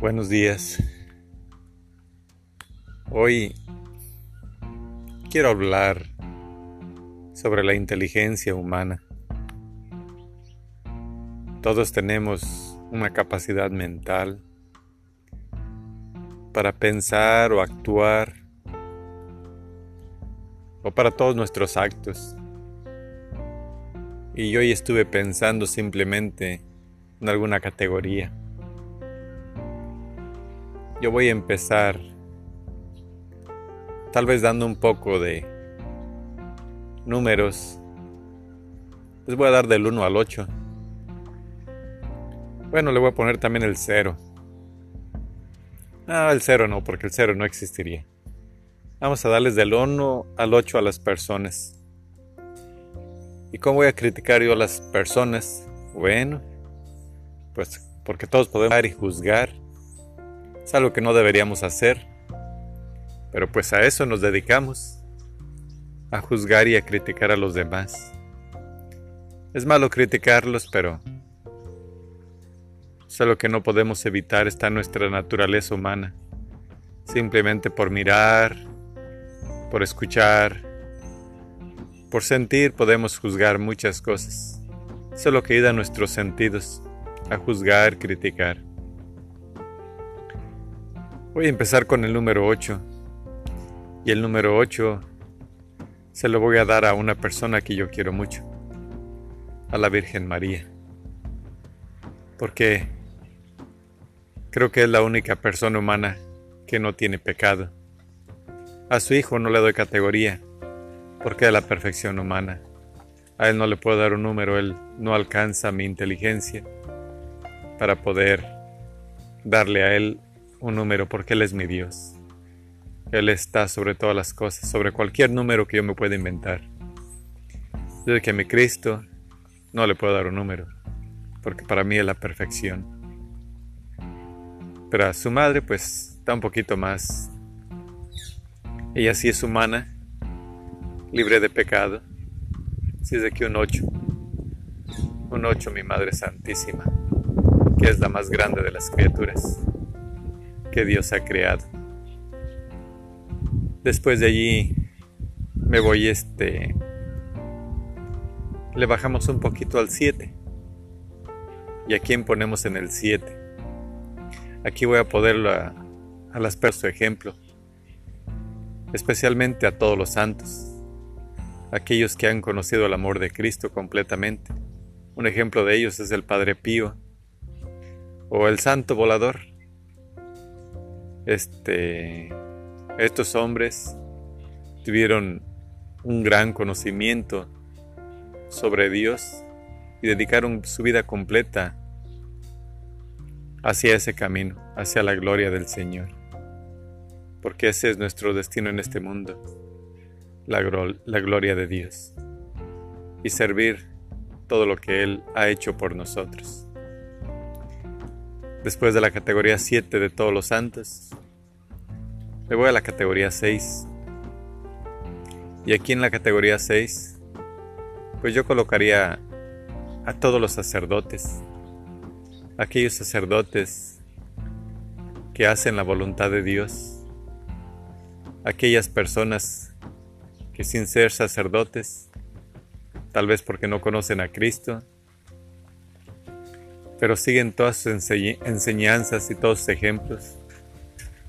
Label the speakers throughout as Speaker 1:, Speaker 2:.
Speaker 1: Buenos días. Hoy quiero hablar sobre la inteligencia humana. Todos tenemos una capacidad mental para pensar o actuar o para todos nuestros actos. Y hoy estuve pensando simplemente en alguna categoría. Yo voy a empezar tal vez dando un poco de números. Les voy a dar del 1 al 8. Bueno, le voy a poner también el 0. Ah, el 0 no, porque el 0 no existiría. Vamos a darles del 1 al 8 a las personas. ¿Y cómo voy a criticar yo a las personas? Bueno, pues porque todos podemos y juzgar es algo que no deberíamos hacer, pero pues a eso nos dedicamos, a juzgar y a criticar a los demás. Es malo criticarlos, pero es algo que no podemos evitar, está nuestra naturaleza humana. Simplemente por mirar, por escuchar, por sentir podemos juzgar muchas cosas. Eso es lo que ayuda a nuestros sentidos, a juzgar, criticar. Voy a empezar con el número 8. Y el número 8 se lo voy a dar a una persona que yo quiero mucho, a la Virgen María. Porque creo que es la única persona humana que no tiene pecado. A su hijo no le doy categoría, porque es la perfección humana. A él no le puedo dar un número, él no alcanza mi inteligencia para poder darle a él un número porque Él es mi Dios. Él está sobre todas las cosas, sobre cualquier número que yo me pueda inventar. Desde que mi Cristo no le puedo dar un número, porque para mí es la perfección. Pero a su madre pues está un poquito más. Ella sí es humana, libre de pecado. Si es de que un ocho. Un ocho, mi Madre Santísima, que es la más grande de las criaturas que Dios ha creado. Después de allí me voy este le bajamos un poquito al 7. ¿Y a quién ponemos en el 7? Aquí voy a poderlo a, las personas su ejemplo, especialmente a todos los santos, aquellos que han conocido el amor de Cristo completamente. Un ejemplo de ellos es el Padre Pío o el Santo Volador, este, estos hombres tuvieron un gran conocimiento sobre Dios y dedicaron su vida completa hacia ese camino, hacia la gloria del Señor. Porque ese es nuestro destino en este mundo, la, la gloria de Dios y servir todo lo que Él ha hecho por nosotros. Después de la categoría 7 de todos los santos, me voy a la categoría 6. Y aquí en la categoría 6, pues yo colocaría a todos los sacerdotes, aquellos sacerdotes que hacen la voluntad de Dios, aquellas personas que sin ser sacerdotes, tal vez porque no conocen a Cristo, pero siguen todas sus enseñanzas y todos sus ejemplos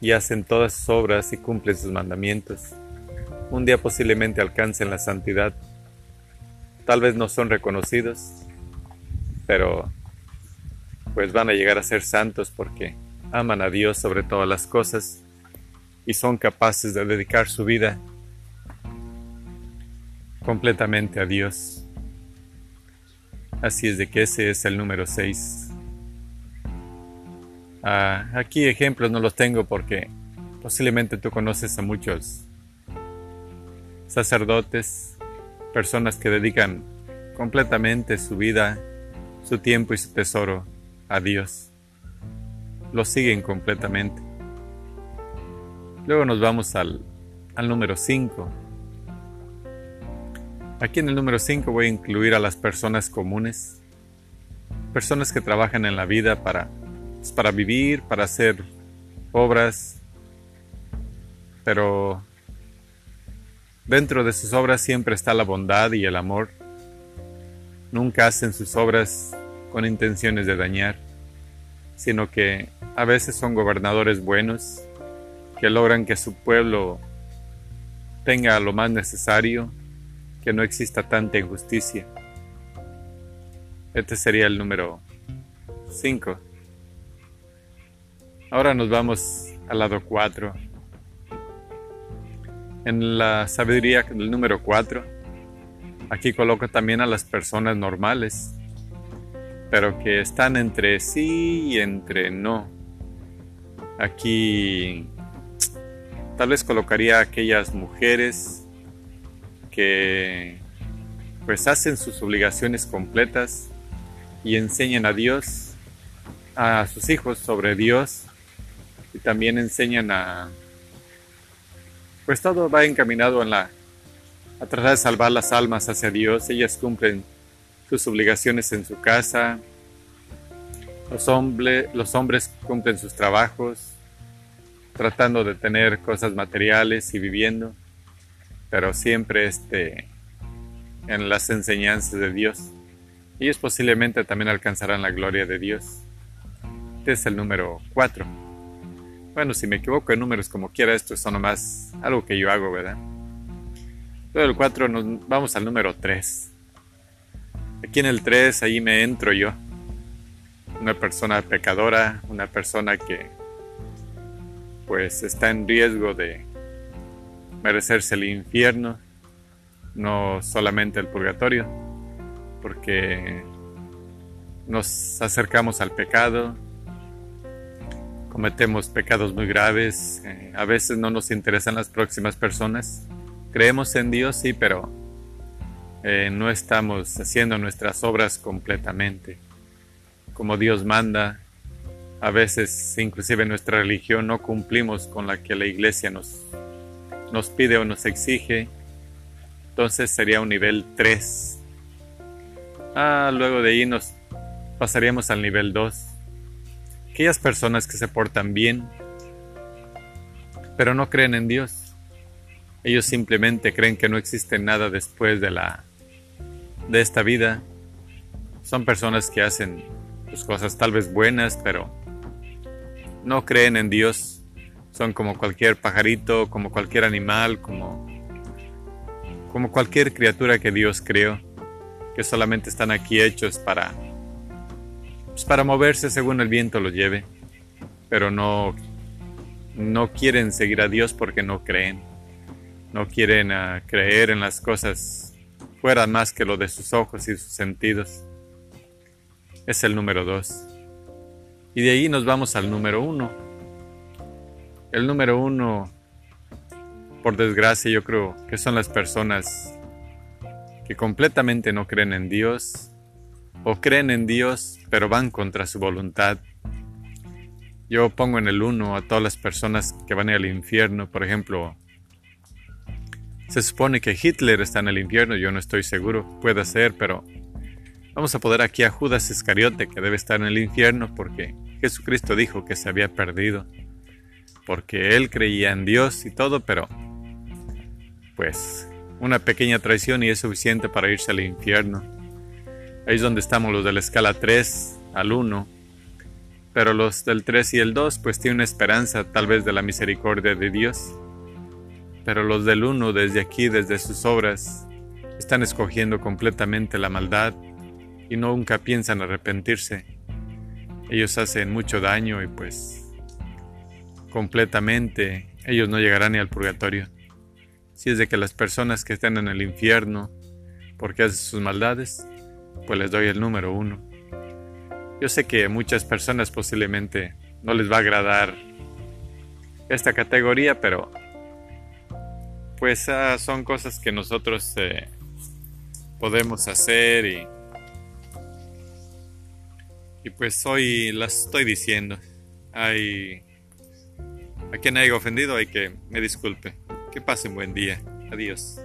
Speaker 1: y hacen todas sus obras y cumplen sus mandamientos. Un día posiblemente alcancen la santidad. Tal vez no son reconocidos, pero pues van a llegar a ser santos porque aman a Dios sobre todas las cosas y son capaces de dedicar su vida completamente a Dios. Así es de que ese es el número 6. Ah, aquí ejemplos no los tengo porque posiblemente tú conoces a muchos sacerdotes, personas que dedican completamente su vida, su tiempo y su tesoro a Dios. Lo siguen completamente. Luego nos vamos al, al número 5 Aquí en el número 5 voy a incluir a las personas comunes, personas que trabajan en la vida para es para vivir, para hacer obras, pero dentro de sus obras siempre está la bondad y el amor. Nunca hacen sus obras con intenciones de dañar, sino que a veces son gobernadores buenos que logran que su pueblo tenga lo más necesario, que no exista tanta injusticia. Este sería el número 5. Ahora nos vamos al lado 4. En la sabiduría del número 4, aquí coloco también a las personas normales, pero que están entre sí y entre no. Aquí tal vez colocaría a aquellas mujeres que pues hacen sus obligaciones completas y enseñan a Dios, a sus hijos sobre Dios y también enseñan a pues todo va encaminado en la a tratar de salvar las almas hacia Dios. Ellas cumplen sus obligaciones en su casa, los, los hombres cumplen sus trabajos, tratando de tener cosas materiales y viviendo, pero siempre este, en las enseñanzas de Dios. Ellos posiblemente también alcanzarán la gloria de Dios. Este es el número 4. Bueno, si me equivoco en números como quiera, esto es nomás algo que yo hago, ¿verdad? Luego del 4 nos vamos al número 3. Aquí en el 3, ahí me entro yo una persona pecadora, una persona que pues está en riesgo de merecerse el infierno, no solamente el purgatorio, porque nos acercamos al pecado, cometemos pecados muy graves, eh, a veces no nos interesan las próximas personas, creemos en Dios, sí, pero eh, no estamos haciendo nuestras obras completamente como Dios manda. A veces, inclusive nuestra religión, no cumplimos con la que la iglesia nos, nos pide o nos exige. Entonces sería un nivel 3. Ah, luego de ahí nos pasaríamos al nivel 2. Aquellas personas que se portan bien, pero no creen en Dios. Ellos simplemente creen que no existe nada después de la de esta vida. Son personas que hacen pues, cosas tal vez buenas, pero no creen en Dios. Son como cualquier pajarito, como cualquier animal, como, como cualquier criatura que Dios creó, que solamente están aquí hechos para, pues, para moverse según el viento lo lleve, pero no, no quieren seguir a Dios porque no creen, no quieren ah, creer en las cosas fuera más que lo de sus ojos y sus sentidos es el número 2. Y de ahí nos vamos al número 1. El número 1, por desgracia, yo creo que son las personas que completamente no creen en Dios o creen en Dios pero van contra su voluntad. Yo pongo en el 1 a todas las personas que van al infierno, por ejemplo, se supone que Hitler está en el infierno, yo no estoy seguro, puede ser, pero Vamos a poner aquí a Judas Iscariote, que debe estar en el infierno porque Jesucristo dijo que se había perdido, porque él creía en Dios y todo, pero pues una pequeña traición y es suficiente para irse al infierno. Ahí es donde estamos los de la escala 3 al 1, pero los del 3 y el 2 pues tienen una esperanza tal vez de la misericordia de Dios. Pero los del 1 desde aquí, desde sus obras, están escogiendo completamente la maldad y nunca piensan arrepentirse. Ellos hacen mucho daño y pues completamente ellos no llegarán ni al purgatorio. Si es de que las personas que están en el infierno porque hacen sus maldades, pues les doy el número uno. Yo sé que muchas personas posiblemente no les va a agradar esta categoría, pero pues ah, son cosas que nosotros eh, podemos hacer y y pues hoy las estoy diciendo. Hay... A quien haya ofendido hay que me disculpe. Que pasen buen día. Adiós.